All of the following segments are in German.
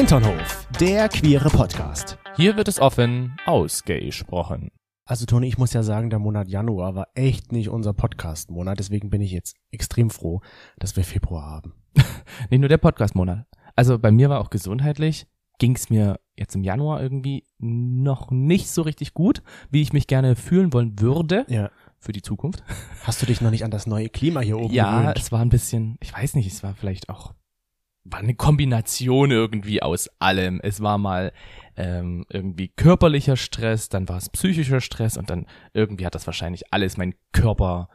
Hinternhof, der queere Podcast. Hier wird es offen ausgesprochen. Also Toni, ich muss ja sagen, der Monat Januar war echt nicht unser Podcast-Monat, deswegen bin ich jetzt extrem froh, dass wir Februar haben. Nicht nur der Podcast-Monat. Also bei mir war auch gesundheitlich, ging es mir jetzt im Januar irgendwie noch nicht so richtig gut, wie ich mich gerne fühlen wollen würde Ja. für die Zukunft. Hast du dich noch nicht an das neue Klima hier oben Ja, gewöhnt? es war ein bisschen, ich weiß nicht, es war vielleicht auch, war eine Kombination irgendwie aus allem. Es war mal ähm, irgendwie körperlicher Stress, dann war es psychischer Stress und dann irgendwie hat das wahrscheinlich alles mein Körper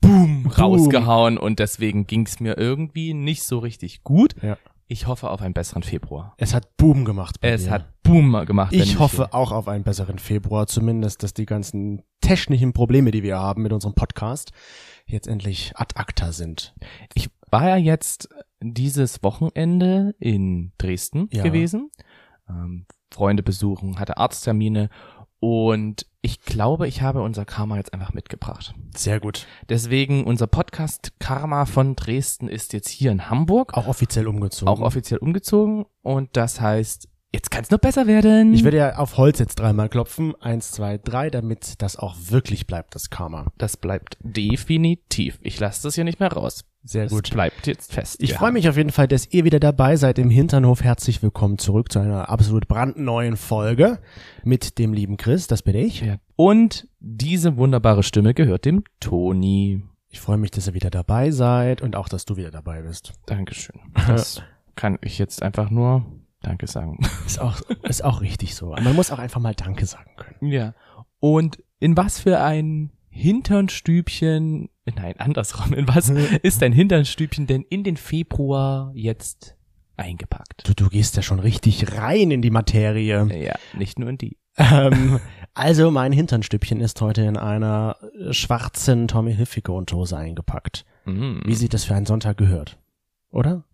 boom, rausgehauen und deswegen ging es mir irgendwie nicht so richtig gut. Ja. Ich hoffe auf einen besseren Februar. Es hat Boom gemacht. Es dir. hat Boom gemacht. Ich hoffe auch auf einen besseren Februar, zumindest, dass die ganzen technischen Probleme, die wir haben mit unserem Podcast, jetzt endlich ad acta sind. Ich war ja jetzt dieses Wochenende in Dresden Ja. gewesen, ähm, Freunde besuchen, hatte Arzttermine und ich glaube, ich habe unser Karma jetzt einfach mitgebracht. Sehr gut. Deswegen unser Podcast Karma von Dresden ist jetzt hier in Hamburg, Auch offiziell umgezogen. auch offiziell umgezogen und das heißt, jetzt kann es noch besser werden. Ich werde ja auf Holz jetzt dreimal klopfen. Eins, zwei, drei, damit das auch wirklich bleibt, das Karma. das bleibt definitiv. Ich lasse das hier nicht mehr raus. Sehr Das gut. bleibt jetzt fest. Ich Ja. freue mich auf jeden Fall, dass ihr wieder dabei seid im Hinternhof. Herzlich willkommen zurück zu einer absolut brandneuen Folge mit dem lieben Chris, das bin ich. Ja. Und diese wunderbare Stimme gehört dem Toni. Ich freue mich, dass ihr wieder dabei seid und auch, dass du wieder dabei bist. Dankeschön. Das kann ich jetzt einfach nur Danke sagen. Ist auch, ist auch richtig so. Man muss auch einfach mal Danke sagen können. Ja. Und in was für ein Hinternstübchen, nein, andersrum, in was ist dein Hinternstübchen denn in den Februar jetzt eingepackt? Du, du gehst ja schon richtig rein in die Materie. Ja, nicht nur in die. Ähm, also mein Hinternstübchen ist heute in einer schwarzen Tommy Hilfiger Unterhose eingepackt. Mm. Wie sich das für einen Sonntag gehört. Oder?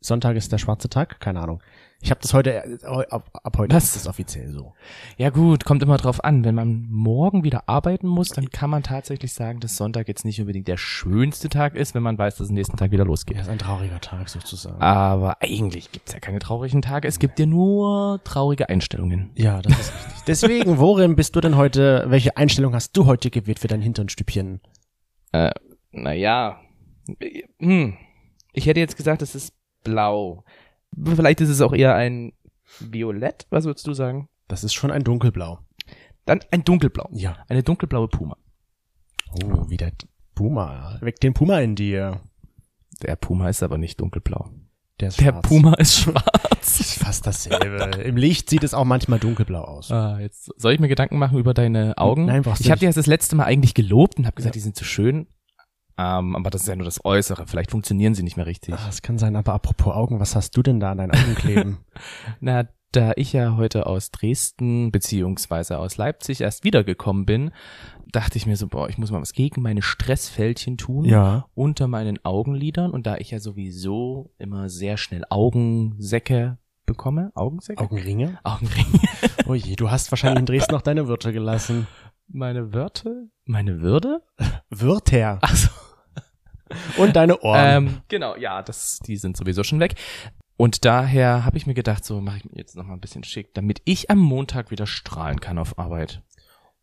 Sonntag ist der schwarze Tag? Keine Ahnung. Ich habe das heute, äh, ab, ab heute Was? ist das offiziell so. Ja gut, kommt immer drauf an. Wenn man morgen wieder arbeiten muss, dann kann man tatsächlich sagen, dass Sonntag jetzt nicht unbedingt der schönste Tag ist, wenn man weiß, dass es nächsten Tag wieder losgeht. Ja, ist ein trauriger Tag sozusagen. Aber eigentlich gibt's ja keine traurigen Tage. Es gibt ja nur traurige Einstellungen. Ja, das ist richtig. Deswegen, worin bist du denn heute, welche Einstellung hast du heute gewählt für dein Hinternstübchen? Äh, naja. Hm. Ich hätte jetzt gesagt, es ist blau. Vielleicht ist es auch eher ein Violett. Was würdest du sagen? Das ist schon ein dunkelblau. Dann ein dunkelblau. Ja. Eine dunkelblaue Puma. Oh, wieder Puma. Weg den Puma in dir. Der Puma ist aber nicht dunkelblau. Der ist Der schwarz. Puma ist schwarz. Ist fast dasselbe. Im Licht sieht es auch manchmal dunkelblau aus. Ah, jetzt soll ich mir Gedanken machen über deine Augen? Nein, brauchst du Ich habe dir das, das letzte Mal eigentlich gelobt und habe gesagt, die sind zu schön. Ähm, aber das ist ja nur das Äußere. Vielleicht funktionieren sie nicht mehr richtig. Ah, Das kann sein, aber apropos Augen, was hast du denn da an deinen Augen kleben? Na, da ich ja heute aus Dresden beziehungsweise aus Leipzig erst wiedergekommen bin, dachte ich mir so, boah, ich muss mal was gegen meine Stressfältchen tun ja. unter meinen Augenlidern. Und da ich ja sowieso immer sehr schnell Augensäcke bekomme, Augensäcke? Augenringe? Augenringe. Oh je, du hast wahrscheinlich in Dresden noch deine Wörter gelassen. Meine Wörter? Meine Würde? Wörter. Ach so. Und deine Ohren. Ähm, genau, ja, das, die sind sowieso schon weg. Und daher habe ich mir gedacht, so mache ich mir jetzt noch mal ein bisschen schick, damit ich am Montag wieder strahlen kann auf Arbeit.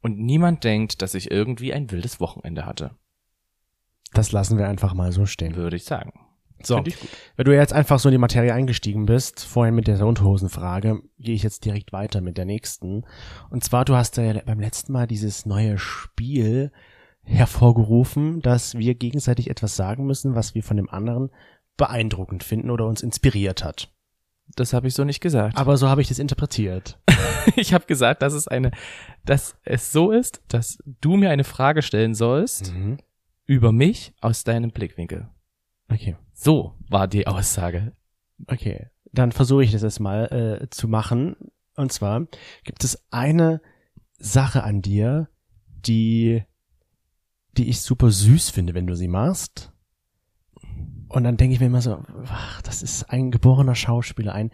Und niemand denkt, dass ich irgendwie ein wildes Wochenende hatte, Das lassen wir einfach mal so stehen. würde ich sagen. So, ich wenn du jetzt einfach so in die Materie eingestiegen bist, vorhin mit der Unterhosenfrage, gehe ich jetzt direkt weiter mit der nächsten. Und zwar, du hast ja beim letzten Mal dieses neue Spiel hervorgerufen, dass wir gegenseitig etwas sagen müssen, was wir von dem anderen beeindruckend finden oder uns inspiriert hat. Das habe ich so nicht gesagt. Aber so habe ich das interpretiert. ich habe gesagt, dass es eine, dass es so ist, dass du mir eine Frage stellen sollst Mhm. über mich aus deinem Blickwinkel. Okay. So war die Aussage. Okay, dann versuche ich das jetzt mal äh, zu machen. Und zwar gibt es eine Sache an dir, die, die ich super süß finde, wenn du sie machst. Und dann denke ich mir immer so, ach, das ist ein geborener Schauspieler, ein,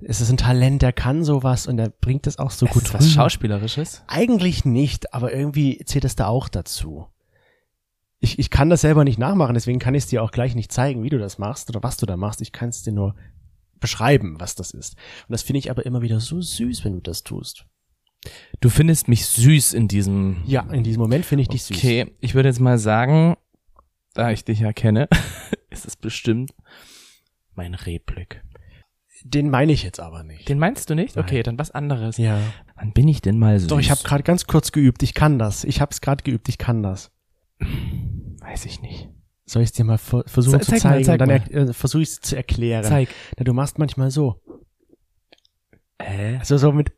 es ist ein Talent, der kann sowas und der bringt das auch so Es gut ist was. Schauspielerisches. Eigentlich nicht, aber irgendwie zählt es da auch dazu. Ich, ich kann das selber nicht nachmachen, deswegen kann ich es dir auch gleich nicht zeigen, wie du das machst oder was du da machst. Ich kann es dir nur beschreiben, was das ist. Und das finde ich aber immer wieder so süß, wenn du das tust. Du findest mich süß in diesem. Ja, in diesem Moment finde ich dich süß. Okay, ich würde jetzt mal sagen, da ich dich ja kenne, ist es bestimmt mein Rehblick. Den meine ich jetzt aber nicht. Den meinst du nicht? Nein. Okay, dann was anderes. ja. Wann bin ich denn mal süß? Doch, ich habe gerade ganz kurz geübt. Ich kann das. Ich habe es gerade geübt. Ich kann das. Weiß ich nicht. Soll ich es dir mal ver versuchen Ze- zu zeig mal, zeigen? zeig dann er äh, versuche ich es zu erklären. Zeig. Na, du machst manchmal so. Äh? Also so mit,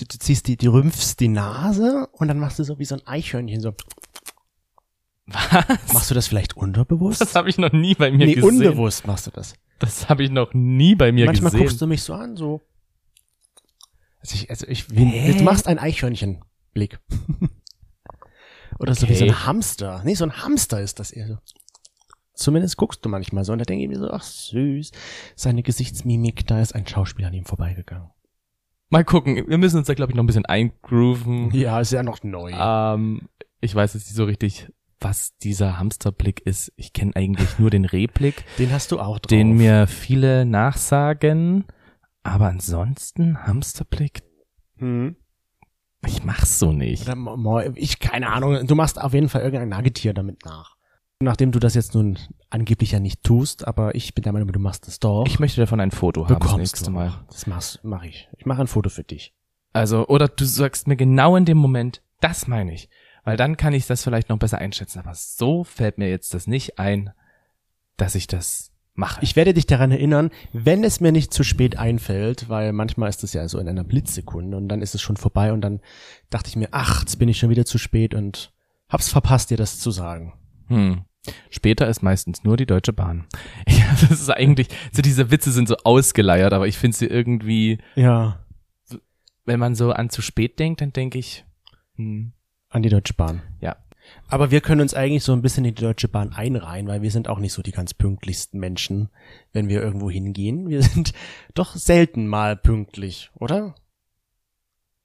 du, du ziehst die, die rümpfst die Nase und dann machst du so wie so ein Eichhörnchen so. Was? Machst du das vielleicht unterbewusst? Das habe ich noch nie bei mir nee, gesehen. unbewusst machst du das. Das habe ich noch nie bei mir Manchmal gesehen. guckst du mich so an, so. Also ich, also ich, Hä? du machst einen Eichhörnchenblick. Oder so wie so Okay. ein Hamster. Nee, so ein Hamster ist das eher so. Zumindest guckst du manchmal so und da denke ich mir so, ach süß, seine Gesichtsmimik, da ist ein Schauspieler an ihm vorbeigegangen. Mal gucken. Wir müssen uns da, glaube ich, noch ein bisschen eingrooven. Ja, ist ja noch neu. Ähm, ich weiß jetzt nicht so richtig, was dieser Hamsterblick ist. Ich kenne eigentlich nur den Rehblick, Den hast du auch drauf. den mir viele nachsagen. Aber ansonsten Hamsterblick, Hm. ich mach's so nicht. Ich, keine Ahnung, du machst auf jeden Fall irgendein Nagetier damit nach. Nachdem du das jetzt nun angeblich ja nicht tust, aber ich bin der Meinung, du machst es doch. Ich möchte davon ein Foto haben das bekommst nächste du Mal. Das machst, mach ich. Ich mache ein Foto für dich. Also, oder du sagst mir genau in dem Moment, das meine ich. Weil dann kann ich das vielleicht noch besser einschätzen. Aber so fällt mir jetzt das nicht ein, dass ich das mache. Ich werde dich daran erinnern, wenn es mir nicht zu spät einfällt, weil manchmal ist es ja so in einer Blitzsekunde und dann ist es schon vorbei und dann dachte ich mir, ach, jetzt bin ich schon wieder zu spät und hab's verpasst, dir das zu sagen. Hm. Später ist meistens nur die Deutsche Bahn. Ja, das ist eigentlich, so diese Witze sind so ausgeleiert, aber ich finde sie irgendwie, Ja, wenn man so an zu spät denkt, dann denke ich, hm, an die Deutsche Bahn. ja. Aber wir können uns eigentlich so ein bisschen in die Deutsche Bahn einreihen, weil wir sind auch nicht so die ganz pünktlichsten Menschen, wenn wir irgendwo hingehen. Wir sind doch selten mal pünktlich, oder?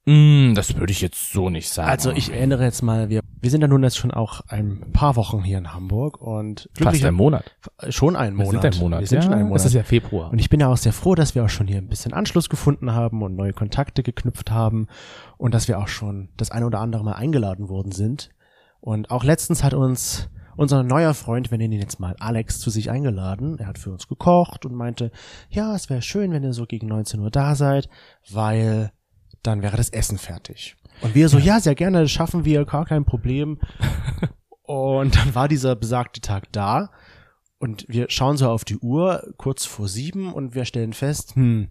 Hm, das würde ich jetzt so nicht sagen. Also ich erinnere jetzt mal, wir, wir sind ja nun jetzt schon auch ein paar Wochen hier in Hamburg und fast ein Monat. schon ein Wir Monat. sind ein Monat. Wir sind ja, schon ein Monat. Es ist ja Februar. Und ich bin ja auch sehr froh, dass wir auch schon hier ein bisschen Anschluss gefunden haben und neue Kontakte geknüpft haben und dass wir auch schon das eine oder andere Mal eingeladen worden sind. Und auch letztens hat uns unser neuer Freund, wir nennen ihn jetzt mal Alex, zu sich eingeladen. Er hat für uns gekocht und meinte, ja, es wäre schön, wenn ihr so gegen 19 Uhr da seid, weil dann wäre das Essen fertig. Und wir so, ja, sehr gerne, das schaffen wir, gar kein Problem. und dann war dieser besagte Tag da und wir schauen so auf die Uhr, kurz vor sieben, und wir stellen fest, hm,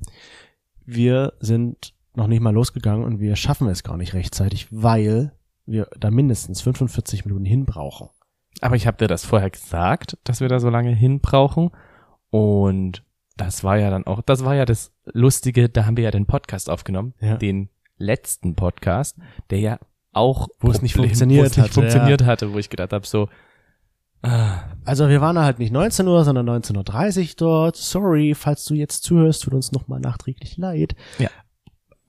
wir sind noch nicht mal losgegangen und wir schaffen es gar nicht rechtzeitig, weil wir da mindestens 45 Minuten hin brauchen. Aber ich habe dir das vorher gesagt, dass wir da so lange hin brauchen. Und das war ja dann auch, das war ja das Lustige, da haben wir ja den Podcast aufgenommen, Ja. den letzten Podcast, der ja auch Wo es nicht funktioniert es nicht hatte, funktioniert hatte, wo ich gedacht habe, so, ah, Also wir waren halt nicht 19 Uhr, sondern 19.30 Uhr dort. Sorry, falls du jetzt zuhörst, tut uns nochmal nachträglich leid. Ja.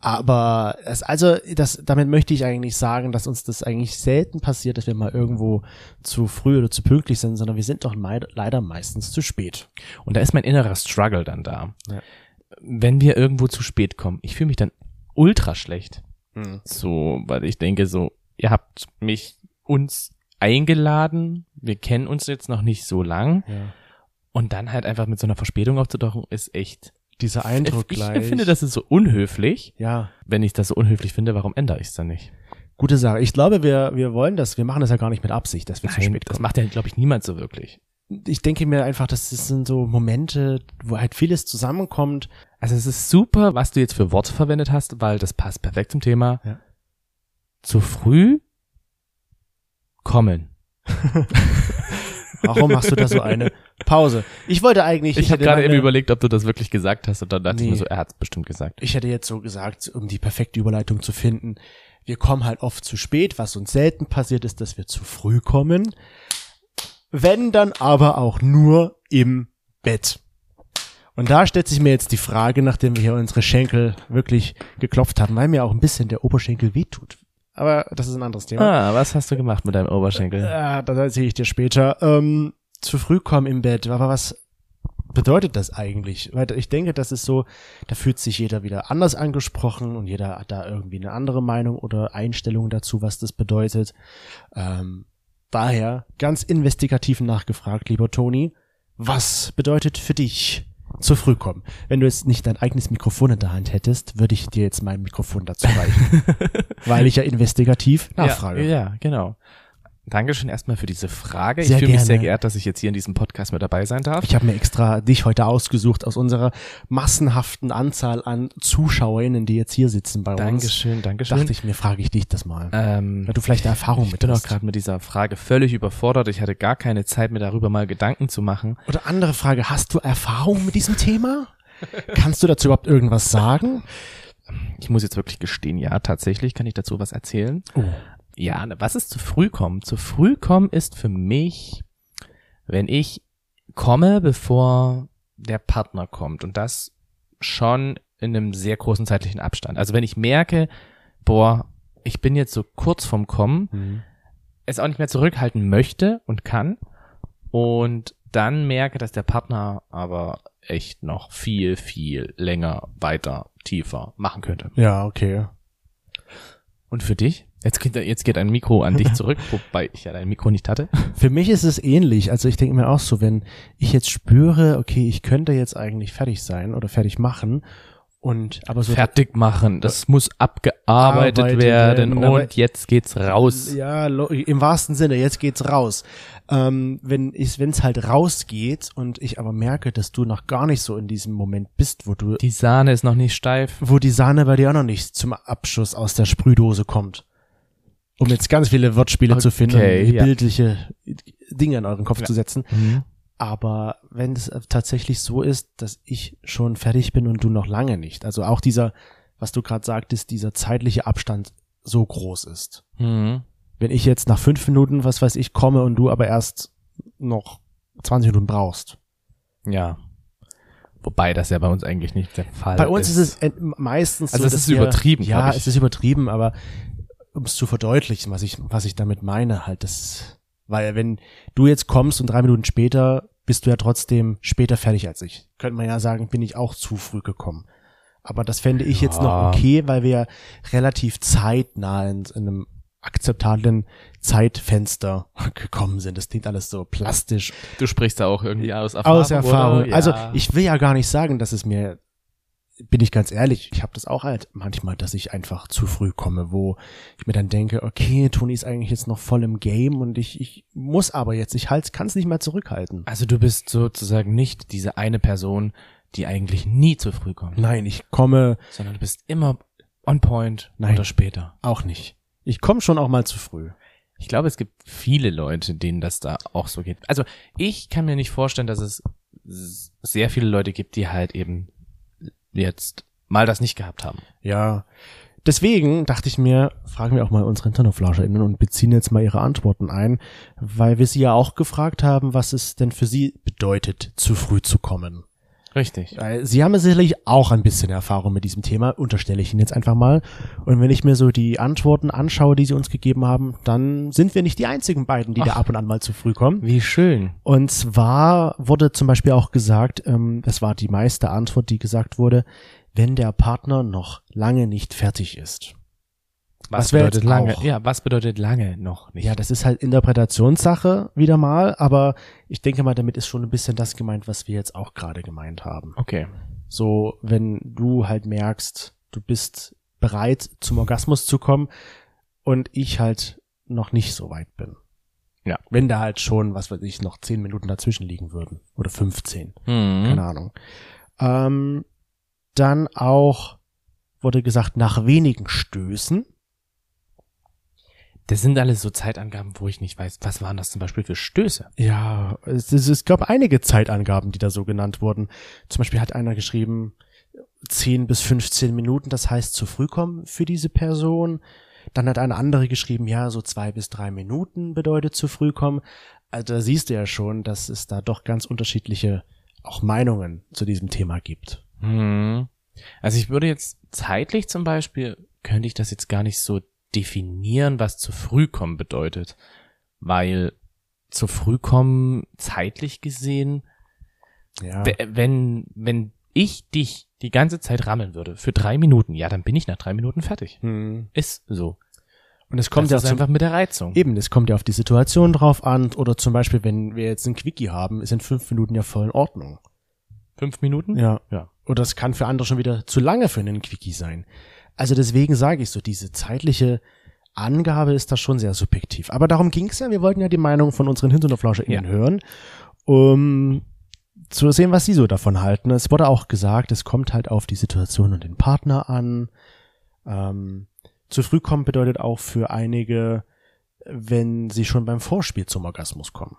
Aber es, also das, damit möchte ich eigentlich sagen, dass uns das eigentlich selten passiert, dass wir mal irgendwo zu früh oder zu pünktlich sind, sondern wir sind doch leider meistens zu spät. und da ist mein innerer Struggle dann da. Ja. Wenn wir irgendwo zu spät kommen, ich fühle mich dann ultra schlecht. So, weil ich denke so, ihr habt mich uns eingeladen, wir kennen uns jetzt noch nicht so lang Ja. und dann halt einfach mit so einer Verspätung aufzutauchen, ist echt. Dieser Eindruck ich gleich. finde, das ist so unhöflich. ja, Wenn ich das so unhöflich finde, warum ändere ich es dann nicht? gute Sache. Ich glaube, wir, wir wollen das, wir machen das ja gar nicht mit Absicht, dass wir zu Nein, spät das kommen. macht ja, glaube ich, niemand so wirklich. Ich denke mir einfach, das sind so Momente, wo halt vieles zusammenkommt. Also es ist super, was du jetzt für Worte verwendet hast, weil das passt perfekt zum Thema. Ja. Zu früh kommen. Warum machst du da so eine Pause? Ich wollte eigentlich, Ich, habe hätte gerade eben überlegt, ob du das wirklich gesagt hast und dann dachte ich Nee. mir so, er hat es bestimmt gesagt. ich hätte jetzt so gesagt, um die perfekte Überleitung zu finden, wir kommen halt oft zu spät, was uns selten passiert ist, dass wir zu früh kommen. Wenn dann aber auch nur im Bett. Und da stellt sich mir jetzt die Frage, nachdem wir hier unsere Schenkel wirklich geklopft haben, weil mir auch ein bisschen der Oberschenkel wehtut. Aber das ist ein anderes Thema. Ah, was hast du gemacht mit deinem Oberschenkel? Äh, das erzähle ich dir später. Ähm, zu früh kommen im Bett, aber was, bedeutet das eigentlich? Weil ich denke, das ist so, da fühlt sich jeder wieder anders angesprochen und jeder hat da irgendwie eine andere Meinung oder Einstellung dazu, was das bedeutet. Ähm, daher ganz investigativ nachgefragt, lieber Toni, was bedeutet für dich zu früh kommen? Wenn du jetzt nicht dein eigenes Mikrofon in der Hand hättest, würde ich dir jetzt mein Mikrofon dazu reichen. weil ich ja investigativ nachfrage. Ja, ja genau. Dankeschön erstmal für diese Frage. Sehr ich fühle mich gerne. sehr geehrt, dass ich jetzt hier in diesem Podcast mit dabei sein darf. Ich habe mir extra dich heute ausgesucht aus unserer massenhaften Anzahl an ZuschauerInnen, die jetzt hier sitzen bei uns. Dankeschön, Dankeschön. Dachte ich mir, frage ich dich das mal. ähm, Weil du vielleicht eine Erfahrung ich mit bin auch hast. gerade mit dieser Frage völlig überfordert. Ich hatte gar keine Zeit, mir darüber mal Gedanken zu machen. Oder andere Frage, hast du Erfahrung mit diesem Thema? Kannst du dazu überhaupt irgendwas sagen? Ich muss jetzt wirklich gestehen, ja, tatsächlich kann ich dazu was erzählen. Oh. Ja, was ist zu früh kommen? Zu früh kommen ist für mich, wenn ich komme, bevor der Partner kommt und das schon in einem sehr großen zeitlichen Abstand. Also wenn ich merke, boah, ich bin jetzt so kurz vorm Kommen, es auch nicht mehr zurückhalten möchte und kann und dann merke, dass der Partner aber echt noch viel, viel länger, weiter, tiefer machen könnte. Ja, okay. Und für dich? Jetzt geht, jetzt geht ein Mikro an dich zurück, wobei ich ja dein Mikro nicht hatte. Für mich ist es ähnlich. Also ich denke mir auch so, wenn ich jetzt spüre, okay, ich könnte jetzt eigentlich fertig sein oder fertig machen und aber so Fertig machen, das muss abgearbeitet Arbeitet werden werden, und jetzt geht's raus. Ja, im wahrsten Sinne, jetzt geht's raus. Ähm, wenn ich, wenn's halt rausgeht und ich aber merke, dass du noch gar nicht so in diesem Moment bist, wo du, Die Sahne ist noch nicht steif. wo die Sahne bei dir auch noch nicht zum Abschuss aus der Sprühdose kommt. Um jetzt ganz viele Wortspiele zu finden, Okay, ja. bildliche Dinge in euren Kopf Ja. zu setzen. Aber wenn es tatsächlich so ist, dass ich schon fertig bin und du noch lange nicht, also auch dieser, was du gerade sagtest, dieser zeitliche Abstand so groß ist. Mhm. Wenn ich jetzt nach fünf Minuten, was weiß ich, komme und du aber erst noch 20 Minuten brauchst. Ja. Wobei das ja bei uns eigentlich nicht der Fall Bei uns ist es ent- meistens Also so, es ist übertrieben, Ja, ich. es ist übertrieben, aber um es zu verdeutlichen, was ich, was ich damit meine, halt, das, weil wenn du jetzt kommst und drei Minuten später bist du ja trotzdem später fertig als ich. Könnte man ja sagen, bin ich auch zu früh gekommen. Aber das fände ich jetzt noch Ja. okay, weil wir ja relativ zeitnah in, in einem akzeptablen Zeitfenster gekommen sind. Das klingt alles so plastisch Du sprichst da auch irgendwie aus Erfahrung. aus Erfahrung. Oder? Ja. Also ich will ja gar nicht sagen, dass es mir, bin ich ganz ehrlich, ich habe das auch halt manchmal, dass ich einfach zu früh komme, wo ich mir dann denke, okay, Toni ist eigentlich jetzt noch voll im Game und ich, ich muss aber jetzt, ich halt, kann es nicht mehr zurückhalten. Also du bist sozusagen nicht diese eine Person, die eigentlich nie zu früh kommt, Nein, ich komme sondern du bist immer on point Nein. oder später. auch nicht. Ich komme schon auch mal zu früh. Ich glaube, es gibt viele Leute, denen das da auch so geht. Also ich kann mir nicht vorstellen, dass es sehr viele Leute gibt, die halt eben jetzt mal das nicht gehabt haben. Ja. Deswegen dachte ich mir, fragen wir auch mal unsere InternetflauscherInnen und beziehen jetzt mal ihre Antworten ein, weil wir sie ja auch gefragt haben, was es denn für sie bedeutet, zu früh zu kommen. Richtig. Sie haben sicherlich auch ein bisschen Erfahrung mit diesem Thema, unterstelle ich Ihnen jetzt einfach mal. Und wenn ich mir so die Antworten anschaue, die Sie uns gegeben haben, dann sind wir nicht die einzigen beiden, die da Ach. ab und an mal zu früh kommen. Wie schön. Und zwar wurde zum Beispiel auch gesagt, ähm, das war die meiste Antwort, die gesagt wurde, wenn der Partner noch lange nicht fertig ist. Was, Was bedeutet lange? auch? Ja, was bedeutet lange noch nicht? Ja, das ist halt Interpretationssache wieder mal, aber ich denke mal, damit ist schon ein bisschen das gemeint, was wir jetzt auch gerade gemeint haben. Okay. So, wenn du halt merkst, du bist bereit zum Orgasmus zu kommen und ich halt noch nicht so weit bin. Ja. Wenn da halt schon, was weiß ich, noch zehn Minuten dazwischen liegen würden. Oder 15. Mhm. Keine Ahnung. Ähm, dann auch wurde gesagt, nach wenigen Stößen. Das sind alles so Zeitangaben, wo ich nicht weiß, was waren das zum Beispiel für Stöße? Ja, es, es, es gab einige Zeitangaben, die da so genannt wurden. Zum Beispiel hat einer geschrieben, 10 bis 15 Minuten, das heißt zu früh kommen für diese Person. Dann hat eine andere geschrieben, ja, so zwei bis drei Minuten bedeutet zu früh kommen. Also da siehst du ja schon, dass es da doch ganz unterschiedliche auch Meinungen zu diesem Thema gibt. Mhm. Also ich würde jetzt zeitlich zum Beispiel, könnte ich das jetzt gar nicht so definieren, was zu früh kommen bedeutet. Weil zu früh kommen, zeitlich gesehen, Ja. Wenn, wenn ich dich die ganze Zeit rammeln würde für drei Minuten, ja, dann bin ich nach drei Minuten fertig. Hm. Ist so. Und es kommt das ja ist zum, einfach mit der Reizung. eben, es kommt ja auf die Situation drauf an. Oder zum Beispiel, wenn wir jetzt einen Quickie haben, ist in fünf Minuten ja voll in Ordnung. Fünf Minuten? Ja. Ja. Oder es kann für andere schon wieder zu lange für einen Quickie sein. Also deswegen sage ich so, diese zeitliche Angabe ist da schon sehr subjektiv. Aber darum ging's ja. Wir wollten ja die Meinung von unseren HinterflauscherInnen Ja. hören, um zu sehen, was sie so davon halten. Es wurde auch gesagt, es kommt halt auf die Situation und den Partner an. Ähm, zu früh kommen bedeutet auch für einige, wenn sie schon beim Vorspiel zum Orgasmus kommen.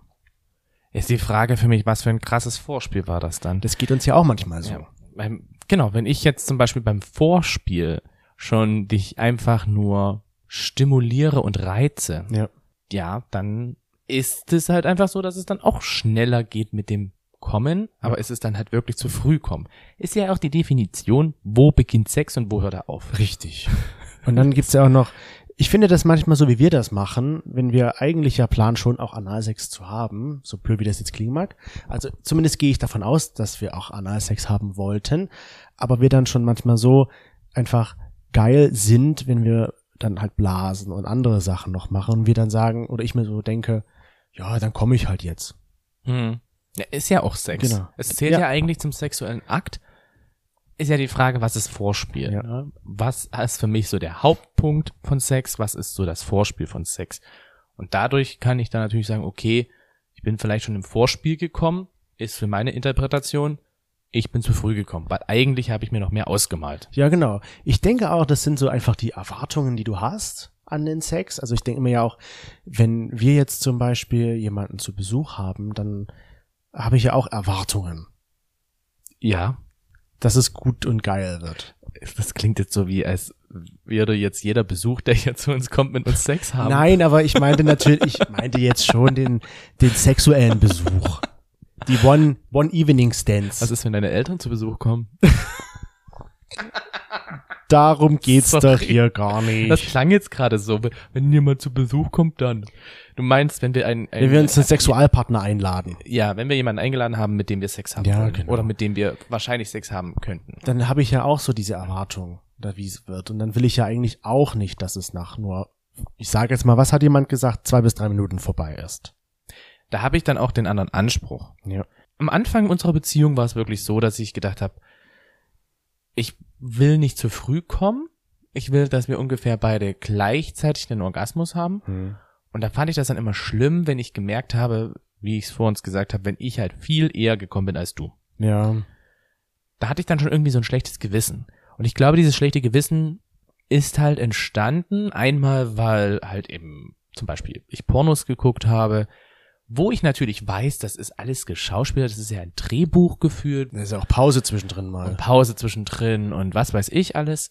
Ist die Frage für mich, was für ein krasses Vorspiel war das dann? Das geht uns ja auch manchmal so. Ja, beim, genau, wenn ich jetzt zum Beispiel beim Vorspiel schon dich einfach nur stimuliere und reize, Ja. ja, dann ist es halt einfach so, dass es dann auch schneller geht mit dem Kommen, aber es ist dann halt wirklich zu früh kommen. Ist ja auch die Definition, wo beginnt Sex und wo hört er auf. Richtig. Und dann gibt's ja auch noch, ich finde das manchmal so, wie wir das machen, wenn wir eigentlich ja planen, schon auch Analsex zu haben, so blöd wie das jetzt klingen mag. Also zumindest gehe ich davon aus, dass wir auch Analsex haben wollten, aber wir dann schon manchmal so einfach geil sind, wenn wir dann halt blasen und andere Sachen noch machen und wir dann sagen, oder ich mir so denke, ja, dann komme ich halt jetzt. Hm. Ja, ist ja auch Sex. Genau. Es zählt Ja. ja. eigentlich zum sexuellen Akt. Ist ja die Frage, was ist Vorspiel? Ja. Ne? Was ist für mich so der Hauptpunkt von Sex? Was ist so das Vorspiel von Sex? Und dadurch kann ich dann natürlich sagen, okay, ich bin vielleicht schon im Vorspiel gekommen, ist für meine Interpretation, ich bin zu früh gekommen, weil eigentlich habe ich mir noch mehr ausgemalt. Ja, genau. Ich denke auch, das sind so einfach die Erwartungen, die du hast an den Sex. Also ich denke mir ja auch, wenn wir jetzt zum Beispiel jemanden zu Besuch haben, dann habe ich ja auch Erwartungen, Ja, dass es gut und geil wird. das klingt jetzt so wie, als würde jetzt jeder Besuch, der hier zu uns kommt, mit uns Sex haben. Nein, aber ich meinte natürlich, ich meinte jetzt schon den, den sexuellen Besuch. Die One, One Evening Stands. Was ist, wenn deine Eltern zu Besuch kommen? Darum geht's Sorry. doch hier gar Das nicht. klang jetzt gerade so, wenn jemand zu Besuch kommt, dann. Du meinst, wenn wir einen, Wenn wir uns einen Sexualpartner einladen, ja, wenn wir jemanden eingeladen haben, mit dem wir Sex haben Ja, wollen, genau. oder mit dem wir wahrscheinlich Sex haben könnten. dann habe ich ja auch so diese Erwartung, da wie es wird. Und dann will ich ja eigentlich auch nicht, dass es nach nur, ich sage jetzt mal, was hat jemand gesagt, zwei bis drei Minuten vorbei ist. Da habe ich dann auch den anderen Anspruch. Ja. Am Anfang unserer Beziehung war es wirklich so, dass ich gedacht habe, ich will nicht zu früh kommen. Ich will, dass wir ungefähr beide gleichzeitig den Orgasmus haben. Hm. Und da fand ich das dann immer schlimm, wenn ich gemerkt habe, wie ich es vor uns gesagt habe, wenn ich halt viel eher gekommen bin als du. Ja. da hatte ich dann schon irgendwie so ein schlechtes Gewissen. Und ich glaube, dieses schlechte Gewissen ist halt entstanden, einmal, weil halt eben zum Beispiel ich Pornos geguckt habe, wo ich natürlich weiß, das ist alles geschauspielert, das ist ja ein Drehbuch geführt, Da ist ja auch Pause zwischendrin mal. und Pause zwischendrin und was weiß ich alles.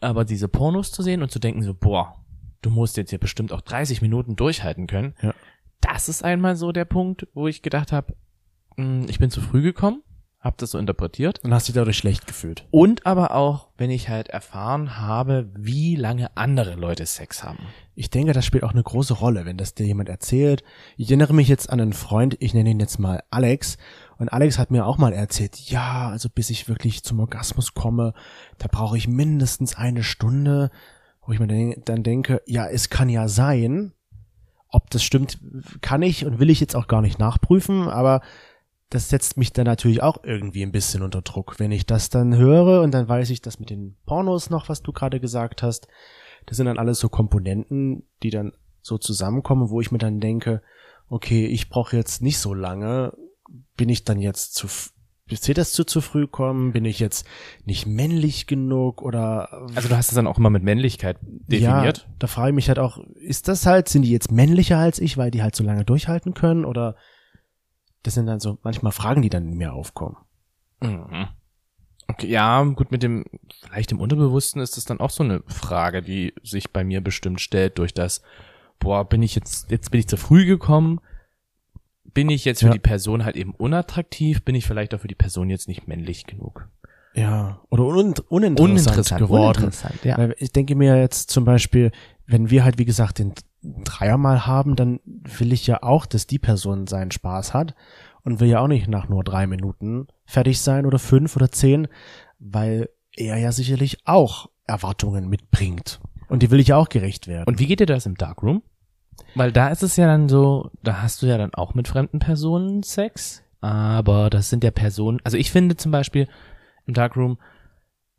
Aber diese Pornos zu sehen und zu denken so, boah, du musst jetzt hier bestimmt auch 30 Minuten durchhalten können. Ja. Das ist einmal so der Punkt, wo ich gedacht habe, ich bin zu früh gekommen, habe das so interpretiert. Und hast dich dadurch schlecht gefühlt. Und aber auch, wenn ich halt erfahren habe, wie lange andere Leute Sex haben. Ich denke, das spielt auch eine große Rolle, wenn das dir jemand erzählt. Ich erinnere mich jetzt an einen Freund, ich nenne ihn jetzt mal Alex. Und Alex hat mir auch mal erzählt, ja, also bis ich wirklich zum Orgasmus komme, da brauche ich mindestens eine Stunde, wo ich mir dann denke, ja, es kann ja sein, ob das stimmt, kann ich und will ich jetzt auch gar nicht nachprüfen, aber das setzt mich dann natürlich auch irgendwie ein bisschen unter Druck, wenn ich das dann höre und dann weiß ich das mit den Pornos noch, was du gerade gesagt hast. Das sind dann alles so Komponenten, die dann so zusammenkommen, wo ich mir dann denke, okay, ich brauche jetzt nicht so lange. Bin ich dann jetzt zu, zählt das zu zu früh kommen? Bin ich jetzt nicht männlich genug oder? Also du hast es dann auch immer mit Männlichkeit definiert. Ja, da frage ich mich halt auch, ist das halt, sind die jetzt männlicher als ich, weil die halt so lange durchhalten können oder? Das sind dann so manchmal Fragen, die dann in mir aufkommen. Mhm. Okay, ja, gut, mit dem, vielleicht im Unterbewussten ist das dann auch so eine Frage, die sich bei mir bestimmt stellt durch das, boah, bin ich jetzt, jetzt bin ich zu früh gekommen, bin ich jetzt für Ja. die Person halt eben unattraktiv, bin ich vielleicht auch für die Person jetzt nicht männlich genug. Ja, oder un uninteressant, geworden. uninteressant, ja. Weil ich denke mir jetzt zum Beispiel, wenn wir halt, wie gesagt, den Dreier mal haben, dann will ich ja auch, dass die Person seinen Spaß hat und will ja auch nicht nach nur drei Minuten fertig sein oder fünf oder zehn, weil er ja sicherlich auch Erwartungen mitbringt. Und die will ich ja auch gerecht werden. Und wie geht dir das im Darkroom? Weil da ist es ja dann so, da hast du ja dann auch mit fremden Personen Sex, aber das sind ja Personen, also ich finde zum Beispiel im Darkroom,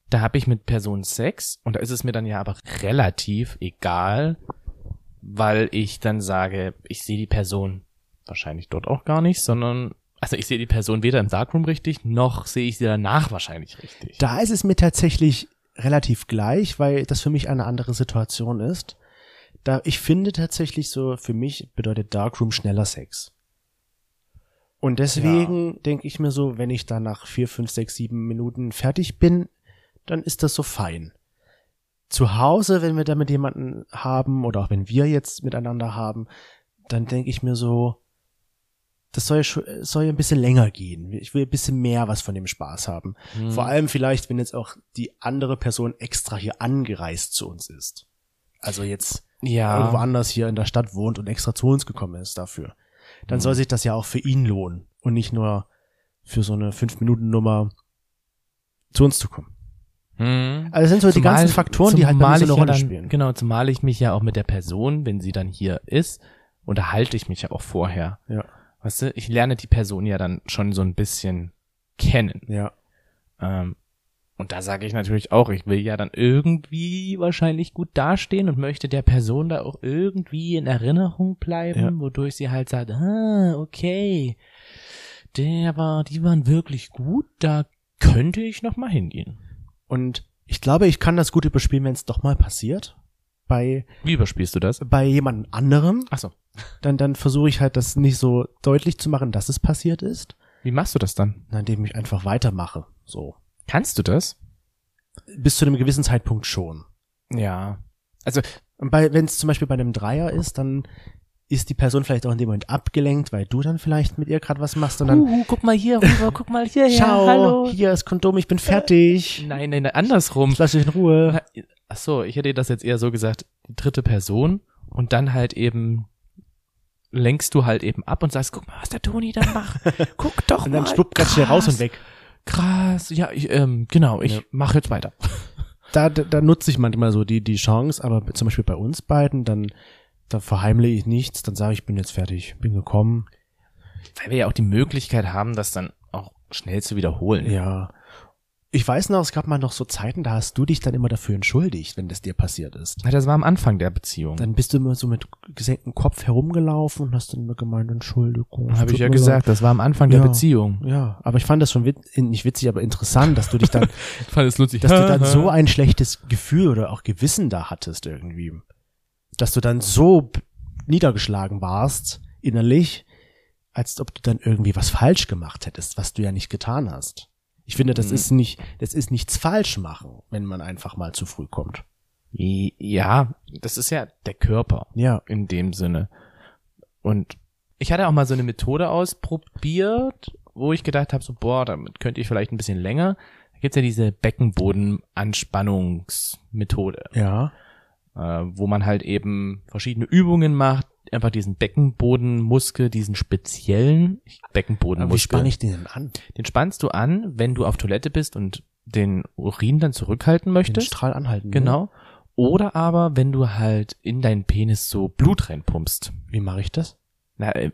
da habe ich mit Personen Sex und da ist es mir dann ja aber relativ egal, weil ich dann sage, ich sehe die Person wahrscheinlich dort auch gar nicht, sondern also ich sehe die Person weder im Darkroom richtig, noch sehe ich sie danach wahrscheinlich richtig. Da ist es mir tatsächlich relativ gleich, weil das für mich eine andere Situation ist. Da ich finde tatsächlich so, für mich bedeutet Darkroom schneller Sex. Und deswegen ja. denke ich mir so, wenn ich dann nach vier, fünf, sechs, sieben Minuten fertig bin, dann ist das so fein. Zu Hause, wenn wir da mit jemanden haben oder auch wenn wir jetzt miteinander haben, dann denke ich mir so, das soll, soll ein bisschen länger gehen. Ich will ein bisschen mehr was von dem Spaß haben. Hm. Vor allem vielleicht, wenn jetzt auch die andere Person extra hier angereist zu uns ist. Also jetzt ja. irgendwo anders hier in der Stadt wohnt und extra zu uns gekommen ist dafür. Dann hm. soll sich das ja auch für ihn lohnen und nicht nur für so eine fünf Minuten Nummer zu uns zu kommen. Hm. Also das sind so zumal, die ganzen Faktoren, die halt bei so eine Rolle ja dann, spielen. Genau, zumal ich mich ja auch mit der Person, wenn sie dann hier ist, unterhalte ich mich ja auch vorher. Ja. Weißt du, ich lerne die Person ja dann schon so ein bisschen kennen. Ja. Ähm, und da sage ich natürlich auch, ich will ja dann irgendwie wahrscheinlich gut dastehen und möchte der Person da auch irgendwie in Erinnerung bleiben, ja. wodurch sie halt sagt, ah, okay, der war, die waren wirklich gut, da könnte ich noch mal hingehen. Und ich glaube, ich kann das gut überspielen, wenn es doch mal passiert. Bei Wie überspielst du das? Bei jemand anderem. Ach so dann, dann versuche ich halt das nicht so deutlich zu machen, dass es passiert ist. Wie machst du das dann? Indem ich einfach weitermache. So. Kannst du das? Bis zu einem gewissen Zeitpunkt schon. Ja. Also, wenn es zum Beispiel bei einem Dreier ist, dann ist die Person vielleicht auch in dem Moment abgelenkt, weil du dann vielleicht mit ihr gerade was machst und dann. Uh, guck mal hier rüber, guck mal hier, Schau, hallo. hier ist Kondom, ich bin fertig. Nein, nein, nein andersrum. Ich lass dich in Ruhe. Ach so, ich hätte das jetzt eher so gesagt, die dritte Person und dann halt eben lenkst du halt eben ab und sagst, guck mal, was der Toni da macht. Guck doch mal. Und dann schwuppt ganz schnell raus und weg. Krass, ja, ich, ähm, genau, ich ja. mache jetzt weiter. Da, da, da nutze ich manchmal so die, die Chance, aber zum Beispiel bei uns beiden, dann, da verheimle ich nichts, dann sage ich, bin jetzt fertig, bin gekommen. Weil wir ja auch die Möglichkeit haben, das dann auch schnell zu wiederholen. Ja. Ich weiß noch, es gab mal noch so Zeiten, da hast du dich dann immer dafür entschuldigt, wenn das dir passiert ist. Ja, das war am Anfang der Beziehung. Dann bist du immer so mit gesenktem Kopf herumgelaufen und hast dann immer gemeint, Entschuldigung. Habe ich ja gesagt, das war am Anfang ja, der Beziehung. Ja, aber ich fand das schon wit nicht witzig, aber interessant, dass du dich dann, ich fand es lustig. dass du dann so ein schlechtes Gefühl oder auch Gewissen da hattest irgendwie. Dass du dann so niedergeschlagen warst, innerlich, als ob du dann irgendwie was falsch gemacht hättest, was du ja nicht getan hast. Ich finde, das mhm. ist nicht, das ist nichts falsch machen, wenn man einfach mal zu früh kommt. Ja, das ist ja der Körper. Ja. In dem Sinne. Und ich hatte auch mal so eine Methode ausprobiert, wo ich gedacht habe, so, boah, damit könnte ich vielleicht ein bisschen länger. Da gibt's ja diese Beckenbodenanspannungsmethode. Ja. Äh, wo man halt eben verschiedene Übungen macht, einfach diesen Beckenbodenmuskel, diesen speziellen Beckenbodenmuskel. wie spanne ich den denn an? Den spannst du an, wenn du auf Toilette bist und den Urin dann zurückhalten möchtest. Den Strahl anhalten. Ne? Genau. Oder aber, wenn du halt in deinen Penis so Blut reinpumpst. Wie mache ich das? Na, äh,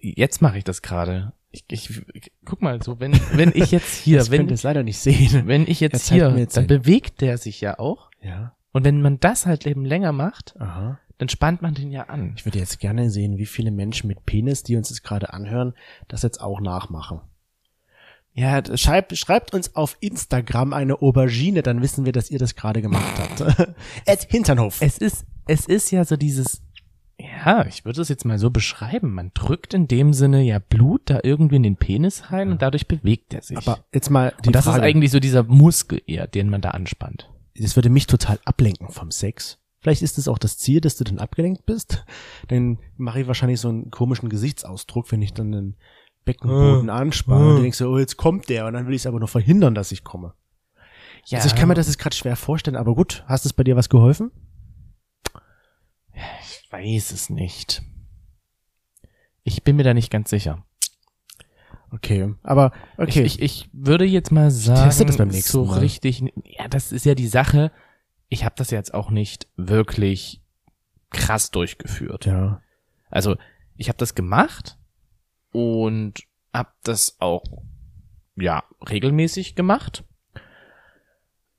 jetzt mache ich das gerade. Ich, ich, guck mal, so wenn wenn ich jetzt hier, das wenn es leider nicht sehen, wenn ich jetzt hier, jetzt dann bewegt der sich ja auch. Ja. Und wenn man das halt eben länger macht, Aha dann spannt man den ja an. Ich würde jetzt gerne sehen, wie viele Menschen mit Penis, die uns jetzt gerade anhören, das jetzt auch nachmachen. Ja, schreibt, schreibt uns auf Instagram eine Aubergine, dann wissen wir, dass ihr das gerade gemacht habt. Ed Hinternhof. Es ist, es ist ja so dieses, ja, ich würde es jetzt mal so beschreiben. Man drückt in dem Sinne ja Blut da irgendwie in den Penis rein und dadurch bewegt er sich. Aber jetzt mal die und das Frage, ist eigentlich so dieser Muskel eher, den man da anspannt. Das würde mich total ablenken vom Sex. Vielleicht ist es auch das Ziel, dass du dann abgelenkt bist. Dann mache ich wahrscheinlich so einen komischen Gesichtsausdruck, wenn ich dann den Beckenboden ah, anspanne. Ah. Und denkst du, oh, jetzt kommt der. Und dann will ich es aber nur verhindern, dass ich komme. Ja. Also ich kann mir das jetzt gerade schwer vorstellen, aber gut. Hast es bei dir was geholfen? weiß es nicht. Ich bin mir da nicht ganz sicher. Okay, aber okay. Ich, ich, ich würde jetzt mal sagen, teste das beim nächsten so Mal. richtig, ja, das ist ja die Sache. Ich habe das jetzt auch nicht wirklich krass durchgeführt. ja. Also ich habe das gemacht und habe das auch ja regelmäßig gemacht.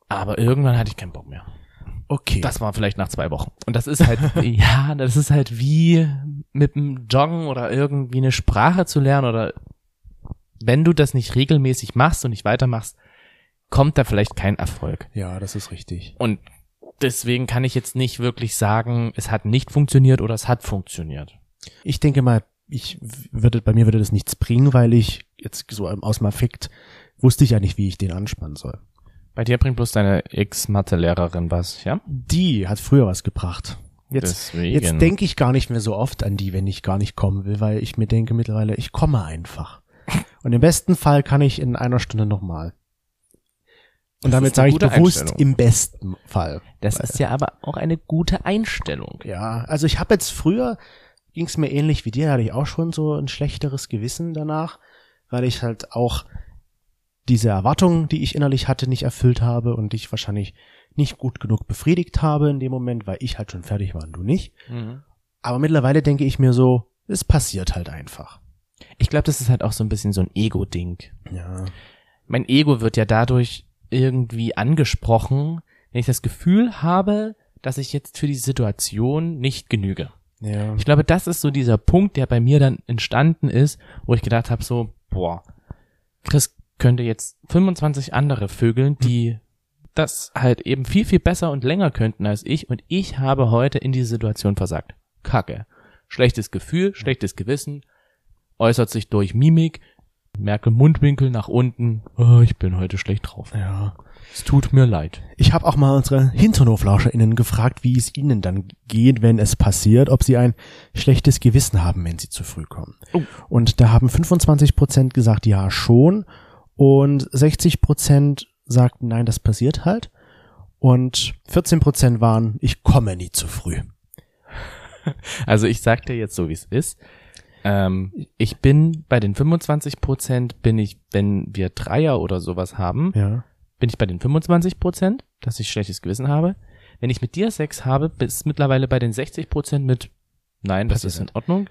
Aber irgendwann hatte ich keinen Bock mehr. Okay. Das war vielleicht nach zwei Wochen. Und das ist halt, ja, das ist halt wie mit dem Joggen oder irgendwie eine Sprache zu lernen oder wenn du das nicht regelmäßig machst und nicht weitermachst, kommt da vielleicht kein Erfolg. ja, das ist richtig. Und deswegen kann ich jetzt nicht wirklich sagen, es hat nicht funktioniert oder es hat funktioniert. Ich denke mal, ich würde, bei mir würde das nichts bringen, weil ich jetzt so aus dem Affekt wusste ich ja nicht, wie ich den anspannen soll. Bei dir bringt bloß deine Ex-Mathe-Lehrerin was, ja? Die hat früher was gebracht. Jetzt, Deswegen. jetzt denke ich gar nicht mehr so oft an die, wenn ich gar nicht kommen will, weil ich mir denke mittlerweile, ich komme einfach. Und im besten Fall kann ich in einer Stunde nochmal. Und Das damit sage ich bewusst im besten Fall. Das ist ja aber auch eine gute Einstellung. Ja, also ich habe jetzt früher, ging es mir ähnlich wie dir, da hatte ich auch schon so ein schlechteres Gewissen danach, weil ich halt auch diese Erwartungen, die ich innerlich hatte, nicht erfüllt habe und ich wahrscheinlich nicht gut genug befriedigt habe in dem Moment, weil ich halt schon fertig war und du nicht. Aber mittlerweile denke ich mir so, es passiert halt einfach. Ich glaube, das ist halt auch so ein bisschen so ein Ego-Ding. Ja. Mein Ego wird ja dadurch irgendwie angesprochen, wenn ich das Gefühl habe, dass ich jetzt für die Situation nicht genüge. Ja. Ich glaube, das ist so dieser Punkt, der bei mir dann entstanden ist, wo ich gedacht habe, so, boah, Chris könnte jetzt 25 andere Vögeln, die das halt eben viel, viel besser und länger könnten als ich und ich habe heute in diese Situation versagt. Kacke. Schlechtes Gefühl, schlechtes Gewissen, äußert sich durch Mimik, merke Mundwinkel nach unten, oh, ich bin heute schlecht drauf. ja. Es tut mir leid. Ich habe auch mal unsere HinternhoflauscherInnen gefragt, wie es ihnen dann geht, wenn es passiert, ob sie ein schlechtes Gewissen haben, wenn sie zu früh kommen. Oh. Und da haben 25 Prozent gesagt, ja schon. Und 60 Prozent sagten, nein, das passiert halt. Und 14 Prozent waren, ich komme nie zu früh. Also ich sag dir jetzt so, wie es ist. Ähm, ich bin bei den 25 Prozent, bin ich, wenn wir Dreier oder sowas haben, Ja. bin ich bei den 25 Prozent, dass ich schlechtes Gewissen habe. Wenn ich mit dir Sex habe, bist mittlerweile bei den 60 Prozent mit, nein, das Passiert ist in Ordnung.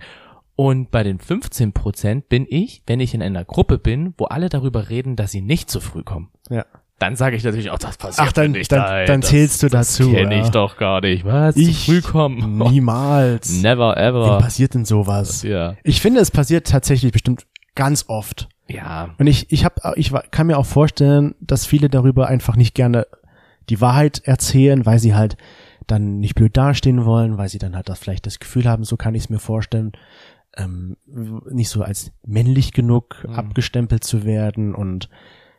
Und bei den 15 Prozent bin ich, wenn ich in einer Gruppe bin, wo alle darüber reden, dass sie nicht zu früh kommen. Ja. Dann sage ich natürlich auch, das passiert Ach, dann- nicht. dann- nein, dann das, zählst du das dazu, Kenne ja. ich doch gar nicht. Was? Ich früh kommen? Niemals. Never Wem ever. passiert denn sowas? Ja. Ich finde, es passiert tatsächlich bestimmt ganz oft. Ja. Und ich, ich hab, ich kann mir auch vorstellen, dass viele darüber einfach nicht gerne die Wahrheit erzählen, weil sie halt dann nicht blöd dastehen wollen, weil sie dann halt das vielleicht das Gefühl haben, so kann ich es mir vorstellen, ähm, nicht so als männlich genug Mhm. abgestempelt zu werden und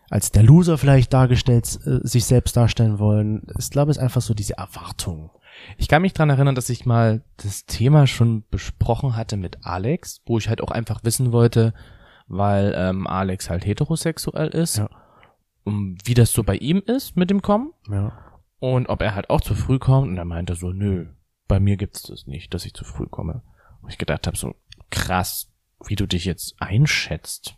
als der Loser vielleicht dargestellt, äh, sich selbst darstellen wollen. Ich glaube, es ist einfach so diese Erwartung. Ich kann mich dran erinnern, dass ich mal das Thema schon besprochen hatte mit Alex, wo ich halt auch einfach wissen wollte, weil ähm, Alex halt heterosexuell ist, Ja. um, wie das so bei ihm ist mit dem Kommen Ja. und ob er halt auch zu früh kommt. Und er meinte so, nö, bei mir gibt's das nicht, dass ich zu früh komme. Und ich gedacht habe, so krass, wie du dich jetzt einschätzt.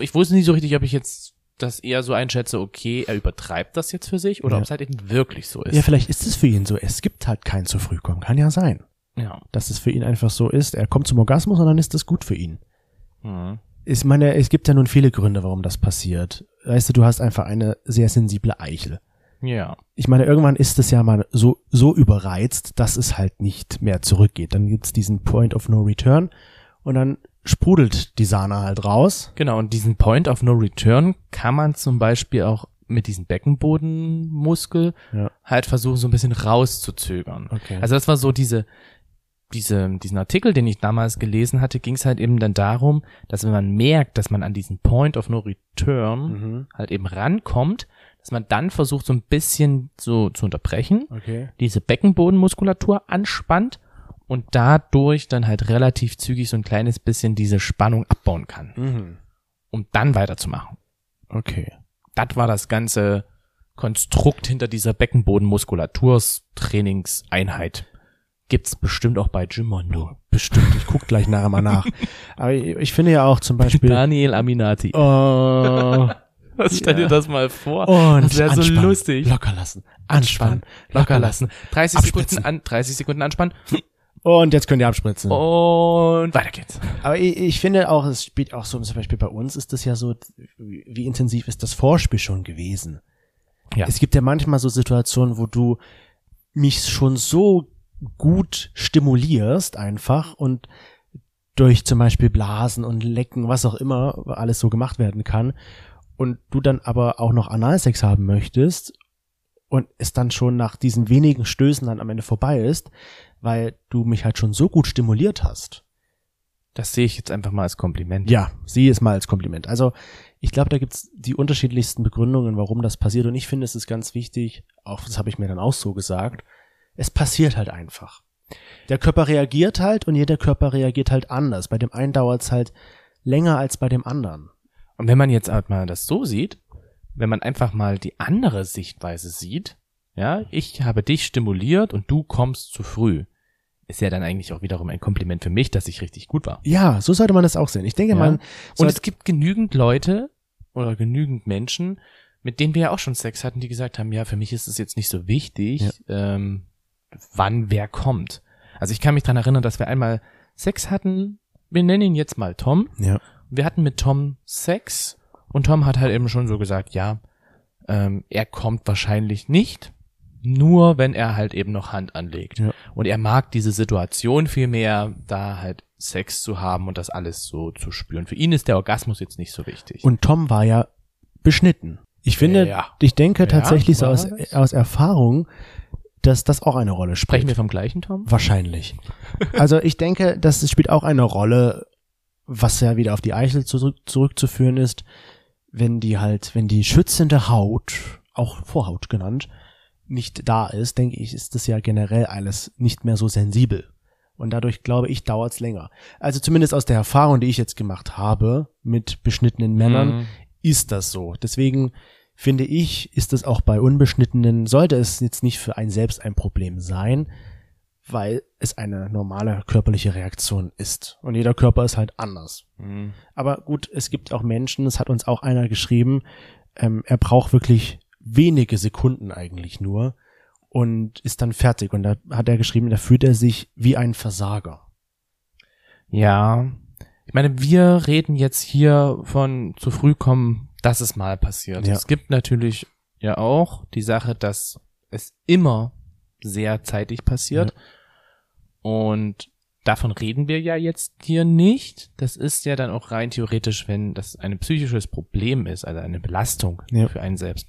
Ich wusste nicht so richtig, ob ich jetzt das eher so einschätze, okay, er übertreibt das jetzt für sich oder Ja. ob es halt eben wirklich so ist. ja, vielleicht ist es für ihn so. Es gibt halt kein zu früh kommen. Kann ja sein. ja. Dass es für ihn einfach so ist. Er kommt zum Orgasmus und dann ist das gut für ihn. Mhm. Ich meine, es gibt ja nun viele Gründe, warum das passiert. Weißt du, du hast einfach eine sehr sensible Eichel. Ja. Ich meine, irgendwann ist es ja mal so, so überreizt, dass es halt nicht mehr zurückgeht. Dann gibt's diesen Point of No Return und dann sprudelt die Sahne halt raus. Genau, und diesen Point of No Return kann man zum Beispiel auch mit diesem Beckenbodenmuskel Ja. halt versuchen, so ein bisschen rauszuzögern. Okay. Also das war so diese, diese, diesen Artikel, den ich damals gelesen hatte, ging es halt eben dann darum, dass wenn man merkt, dass man an diesen Point of No Return Mhm. halt eben rankommt, dass man dann versucht, so ein bisschen so zu unterbrechen, Okay. diese Beckenbodenmuskulatur anspannt und dadurch dann halt relativ zügig so ein kleines bisschen diese Spannung abbauen kann, Mhm. um dann weiterzumachen. Okay. Das war das ganze Konstrukt hinter dieser Beckenbodenmuskulatustrainingseinheit. Gibt's bestimmt auch bei Gimondo. Bestimmt, ich guck gleich nachher mal nach. Aber ich, ich finde ja auch zum Beispiel. Daniel Aminati. Oh, Was stell dir ja. das mal vor? und das wäre so lustig. Locker lassen. Anspannen. Locker lassen. 30 Abspritzen. Sekunden an, 30 Sekunden anspannen Und jetzt könnt ihr abspritzen. und weiter geht's. Aber ich, ich finde auch, es spielt auch so, zum Beispiel bei uns ist das ja so, wie wie intensiv ist das Vorspiel schon gewesen? Ja. Es gibt ja manchmal so Situationen, wo du mich schon so gut stimulierst einfach und durch zum Beispiel Blasen und Lecken, was auch immer, alles so gemacht werden kann und du dann aber auch noch Analsex haben möchtest und es dann schon nach diesen wenigen Stößen dann am Ende vorbei ist, weil du mich halt schon so gut stimuliert hast. Das sehe ich jetzt einfach mal als Kompliment. Ja, sieh es mal als Kompliment. Also ich glaube, da gibt's die unterschiedlichsten Begründungen, warum das passiert. Und ich finde, es ist ganz wichtig, auch das habe ich mir dann auch so gesagt, es passiert halt einfach. Der Körper reagiert halt und jeder Körper reagiert halt anders. Bei dem einen dauert's halt länger als bei dem anderen. Und wenn man jetzt halt mal das so sieht, wenn man einfach mal die andere Sichtweise sieht, ja, ich habe dich stimuliert und du kommst zu früh, ist ja dann eigentlich auch wiederum ein Kompliment für mich, dass ich richtig gut war. Ja, so sollte man das auch sehen. Ich denke, Ja. man Und es gibt genügend Leute oder genügend Menschen, mit denen wir ja auch schon Sex hatten, die gesagt haben, ja, für mich ist es jetzt nicht so wichtig, ähm, wann wer kommt. Also ich kann mich dran erinnern, dass wir einmal Sex hatten, wir nennen ihn jetzt mal Tom, ja, wir hatten mit Tom Sex und Tom hat halt eben schon so gesagt, ja, ähm, er kommt wahrscheinlich nicht, nur wenn er halt eben noch Hand anlegt. Ja. Und er mag diese Situation viel mehr, da halt Sex zu haben und das alles so zu spüren. Für ihn ist der Orgasmus jetzt nicht so wichtig. und Tom war ja beschnitten. Ich finde, Ja. ich denke Ja, tatsächlich so war aus, aus Erfahrung, dass das auch eine Rolle spielt. Sprechen wir vom gleichen Tom? Wahrscheinlich. Also ich denke, das spielt auch eine Rolle, was ja wieder auf die Eichel zurück, zurückzuführen ist, wenn die halt, wenn die schützende Haut, auch Vorhaut genannt, nicht da ist, denke ich, ist das ja generell alles nicht mehr so sensibel. Und dadurch, glaube ich, dauert's länger. Also zumindest aus der Erfahrung, die ich jetzt gemacht habe mit beschnittenen Männern, Mhm. ist das so. Deswegen finde ich, ist es auch bei Unbeschnittenen, sollte es jetzt nicht für einen selbst ein Problem sein, weil es eine normale körperliche Reaktion ist. Und jeder Körper ist halt anders. Mhm. Aber gut, es gibt auch Menschen, es hat uns auch einer geschrieben, ähm, er braucht wirklich wenige Sekunden eigentlich nur und ist dann fertig. Und da hat er geschrieben, da fühlt er sich wie ein Versager. Ja. Ich meine, wir reden jetzt hier von zu früh kommen, dass es mal passiert. Ja. Es gibt natürlich ja auch die Sache, dass es immer sehr zeitig passiert. Und davon reden wir ja jetzt hier nicht. Das ist ja dann auch rein theoretisch, wenn das ein psychisches Problem ist, also eine Belastung Ja. für einen selbst.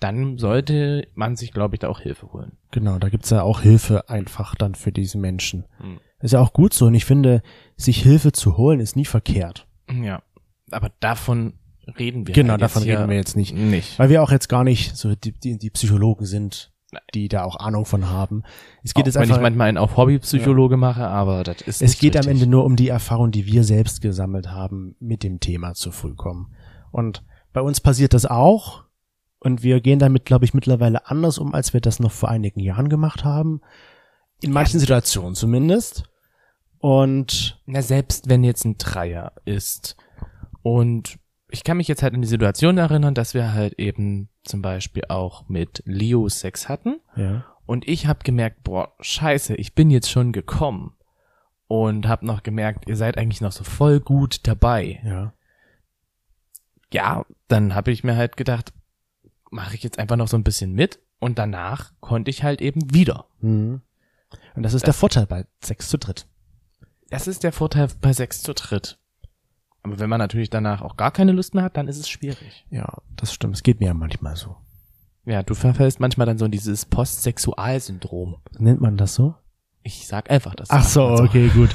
Dann sollte man sich, glaube ich, da auch Hilfe holen. Genau, da gibt's ja auch Hilfe einfach dann für diese Menschen. Hm. Ist ja auch gut so und ich finde, sich Hilfe zu holen ist nie verkehrt. Ja. Aber davon reden wir Genau, halt davon reden wir jetzt nicht. Nicht. Weil wir auch jetzt gar nicht so die, die, die Psychologen sind, die da auch Ahnung von haben. Es geht Auch jetzt wenn einfach, ich manchmal einen auf Hobbypsychologe mache, aber das ist es geht am richtig. Ende nur um die Erfahrung, die wir selbst gesammelt haben mit dem Thema zu früh kommen. Und bei uns passiert das auch. Und wir gehen damit, glaube ich, mittlerweile anders um, als wir das noch vor einigen Jahren gemacht haben. In manchen Situationen zumindest. Und Na, selbst wenn jetzt ein Dreier ist und ich kann mich jetzt halt an die Situation erinnern, dass wir halt eben zum Beispiel auch mit Leo Sex hatten ja, und ich habe gemerkt, boah, scheiße, ich bin jetzt schon gekommen und habe noch gemerkt, ihr seid eigentlich noch so voll gut dabei. ja. Ja, dann habe ich mir halt gedacht, mache ich jetzt einfach noch so ein bisschen mit und danach konnte ich halt eben wieder. Mhm. Und das ist der Vorteil bei Sex zu dritt. Das ist der Vorteil bei Sex zu dritt. Aber wenn man natürlich danach auch gar keine Lust mehr hat, dann ist es schwierig. Ja, das stimmt. Es geht mir ja manchmal so. Ja, du verfällst manchmal dann so in dieses Postsexualsyndrom. Nennt man das so? Ich sag einfach das. Ach so, Also, okay, gut.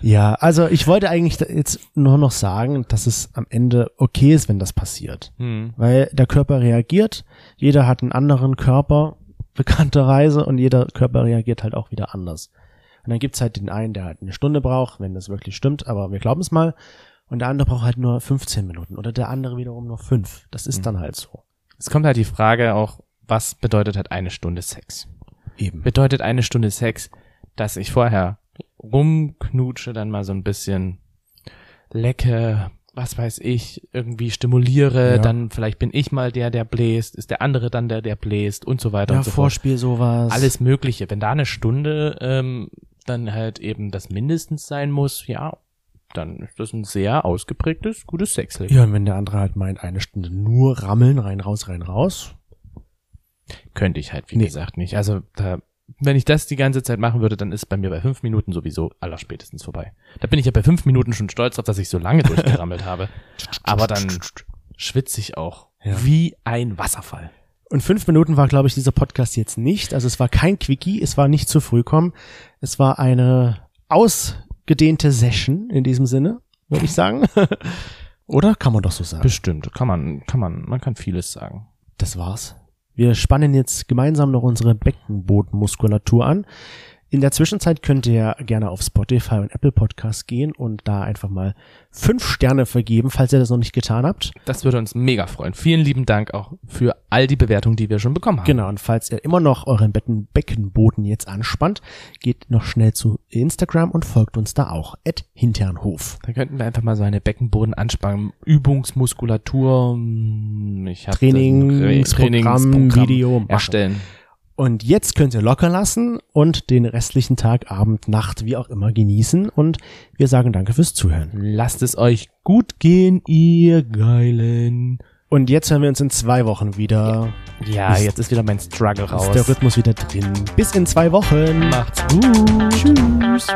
ja, also ich wollte eigentlich jetzt nur noch sagen, dass es am Ende okay ist, wenn das passiert. Hm. Weil der Körper reagiert, jeder hat einen anderen Körper, bekannterweise, und jeder Körper reagiert halt auch wieder anders. Und dann gibt's halt den einen, der halt eine Stunde braucht, wenn das wirklich stimmt, aber wir glauben es mal. Und der andere braucht halt nur 15 Minuten oder der andere wiederum nur fünf. Das ist Mhm. dann halt so. Es kommt halt die Frage auch, was bedeutet halt eine Stunde Sex? Eben. Bedeutet eine Stunde Sex, dass ich vorher rumknutsche, dann mal so ein bisschen lecke, was weiß ich, irgendwie stimuliere, Ja. dann vielleicht bin ich mal der, der bläst, ist der andere dann der, der bläst und so weiter Ja, und so fort. Vorspiel sowas. Alles Mögliche. Wenn da eine Stunde ähm, dann halt eben das mindestens sein muss, ja, dann ist das ein sehr ausgeprägtes, gutes Sexleben. Ja, und wenn der andere halt meint, eine Stunde nur rammeln, rein, raus, rein, raus. Könnte ich halt, wie Nee. gesagt, nicht. Also da, wenn ich das die ganze Zeit machen würde, dann ist bei mir bei fünf Minuten sowieso allerspätestens vorbei. Da bin ich ja bei fünf Minuten schon stolz drauf, dass ich so lange durchgerammelt habe. Aber dann schwitze ich auch Ja. wie ein Wasserfall. Und fünf Minuten war, glaube ich, dieser Podcast jetzt nicht. Also es war kein Quickie, es war nicht zu früh kommen. Es war eine ausgedehnte Session in diesem Sinne, würde ich sagen. Oder kann man doch so sagen? Bestimmt, kann man, kann man, man kann vieles sagen. Das war's. Wir spannen jetzt gemeinsam noch unsere Beckenbodenmuskulatur an. In der Zwischenzeit könnt ihr gerne auf Spotify und Apple Podcasts gehen und da einfach mal fünf Sterne vergeben, falls ihr das noch nicht getan habt. Das würde uns mega freuen. Vielen lieben Dank auch für all die Bewertungen, die wir schon bekommen haben. Genau, und falls ihr immer noch euren Becken Beckenboden jetzt anspannt, geht noch schnell zu Instagram und folgt uns da auch. At Hinternhof. Dann könnten wir einfach mal so eine Beckenbodenanspannung, Übungsmuskulatur, hm, ich hab Trainingsprogramm, Trainingsprogramm Video machen. erstellen. Und jetzt könnt ihr locker lassen und den restlichen Tag, Abend, Nacht, wie auch immer genießen. Und wir sagen danke fürs Zuhören. Lasst es euch gut gehen, ihr Geilen. Und jetzt hören wir uns in zwei Wochen wieder. Ja, Ist- jetzt ist wieder mein Struggle raus. Ist der Rhythmus wieder drin. Bis in zwei Wochen. Macht's gut. Tschüss.